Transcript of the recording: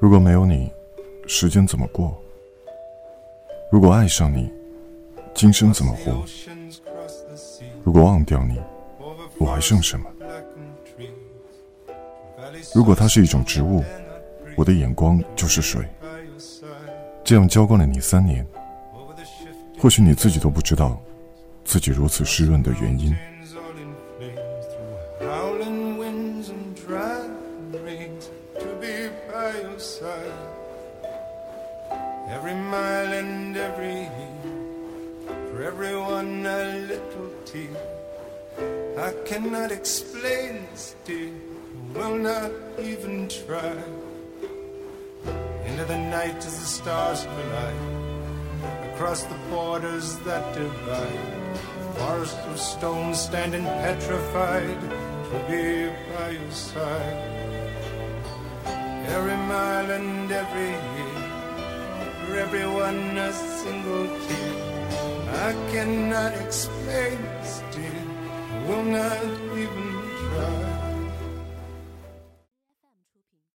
如果没有你，时间怎么过？如果爱上你，今生怎么活？如果忘掉你，我还剩什么？如果它是一种植物，我的眼光就是水。这样浇灌了你三年，或许你自己都不知道，自己如此湿润的原因。Every mile and every year, for everyone a little tear. I cannot explain this, dear, will not even try. Into the night as the stars collide, across the borders that divide. A forest of stone standing petrified to be by your side. And every year for everyone a single tear. I cannot explain dear. Will not even